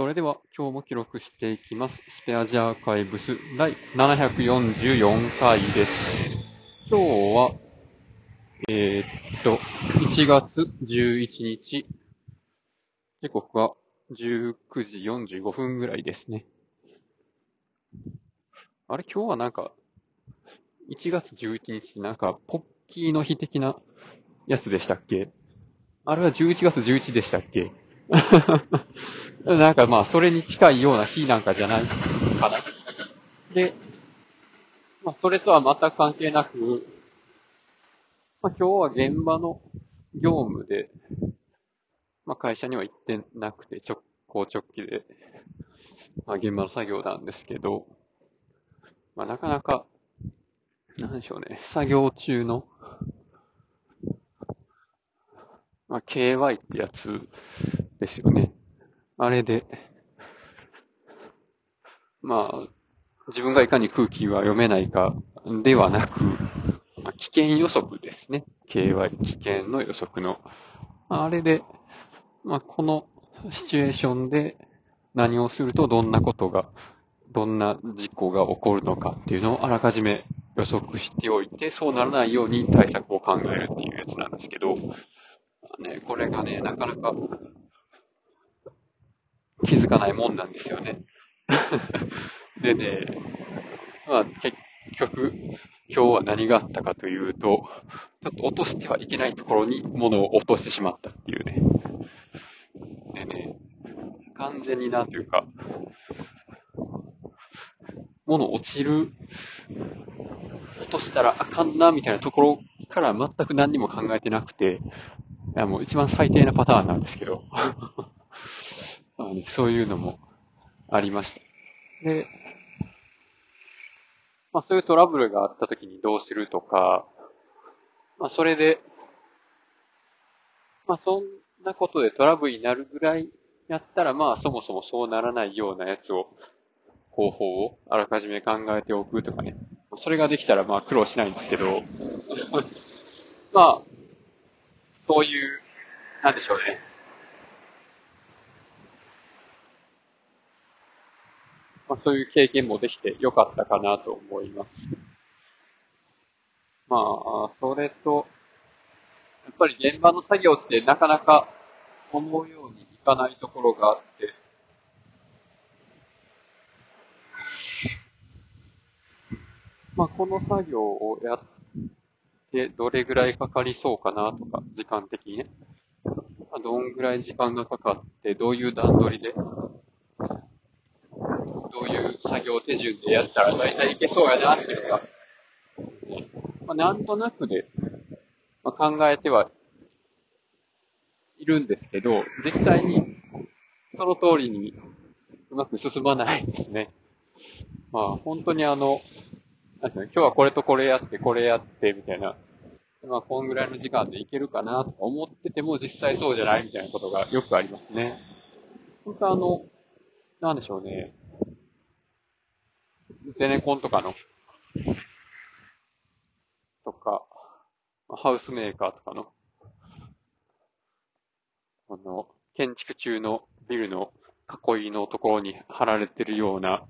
それでは今日も記録していきます。スペアジアーカイブス第744回です。今日は、えーっと、1月11日、時刻は19時45分ぐらいですね。あれ今日はなんか、1月11日なんか、ポッキーの日的なやつでしたっけ？あれは11月11でしたっけ？なんかまあ、それに近いような日なんかじゃないかな。で、まあ、それとは全く関係なく、まあ、今日は現場の業務で、まあ、会社には行ってなくて、直行直帰で、まあ、現場の作業なんですけど、まあ、なかなか、なんでしょうね、作業中の、まあ、KY ってやつですよね。あれで、まあ、自分がいかに空気が読めないかではなく、まあ、危険予測ですね。KY、危険の予測の。まあ、あれで、まあ、このシチュエーションで何をするとどんなことが、どんな事故が起こるのかっていうのをあらかじめ予測しておいて、そうならないように対策を考えるっていうやつなんですけど、まあね、これがね、なかなか気づかないもんなんですよね。でね、まあ結局、今日は何があったかというと、ちょっと落としてはいけないところに物を落としてしまったっていうね。でね、完全になんというか、物落ちる、落としたらあかんなみたいなところから全く何にも考えてなくて、いやもう一番最低なパターンなんですけど、そういうのもありました。で、まあそういうトラブルがあった時にどうするとか、まあそれで、まあそんなことでトラブルになるぐらいやったらまあそもそもそうならないようなやつを、方法をあらかじめ考えておくとかね。それができたらまあ苦労しないんですけど、まあ、そういう、なんでしょうね。まあ、そういう経験もできてよかったかなと思います。まあ、それと、やっぱり現場の作業ってなかなか思うようにいかないところがあって、まあ、この作業をやってどれぐらいかかりそうかなとか、時間的にね。どんぐらい時間がかかって、どういう段取りで、どういう作業手順でやったら大体いけそうやなっていうのが、まあ、なんとなくで、まあ、考えてはいるんですけど、実際にその通りにうまく進まないですね。まあ本当にあの、なん今日はこれとこれやって、これやって、みたいな。まあ、こんぐらいの時間でいけるかなとか思ってても、実際そうじゃないみたいなことがよくありますね。本当あの、なんでしょうね。ゼネコンとかの、とか、ハウスメーカーとかの、あの、建築中のビルの囲いのところに貼られてるような、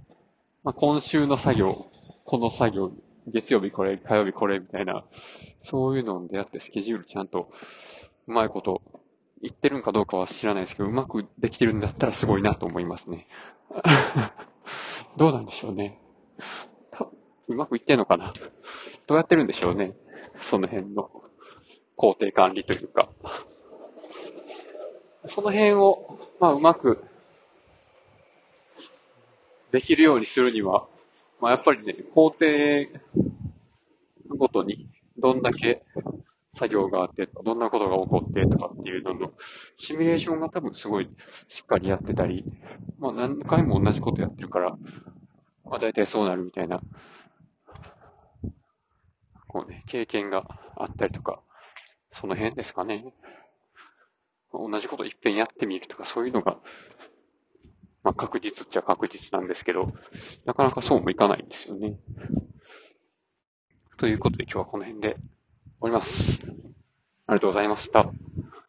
まあ、今週の作業、この作業、月曜日これ、火曜日これみたいな、そういうのでやってスケジュールちゃんとうまいこと言ってるんかどうかは知らないですけど、うまくできてるんだったらすごいなと思いますね。どうなんでしょうね。うまくいってんのかな？どうやってるんでしょうね？その辺の工程管理というか。その辺を、まあ、うまくできるようにするには、まあ、やっぱりね、工程ごとにどんだけ作業があって、どんなことが起こってとかっていうのの、シミュレーションが多分すごいしっかりやってたり、まあ何回も同じことやってるから、まあ大体そうなるみたいな、こうね、経験があったりとか、その辺ですかね。同じこといっぺんやってみるとか、そういうのが、まあ確実っちゃ確実なんですけど、なかなかそうもいかないんですよね。ということで今日はこの辺で終わります。ありがとうございました。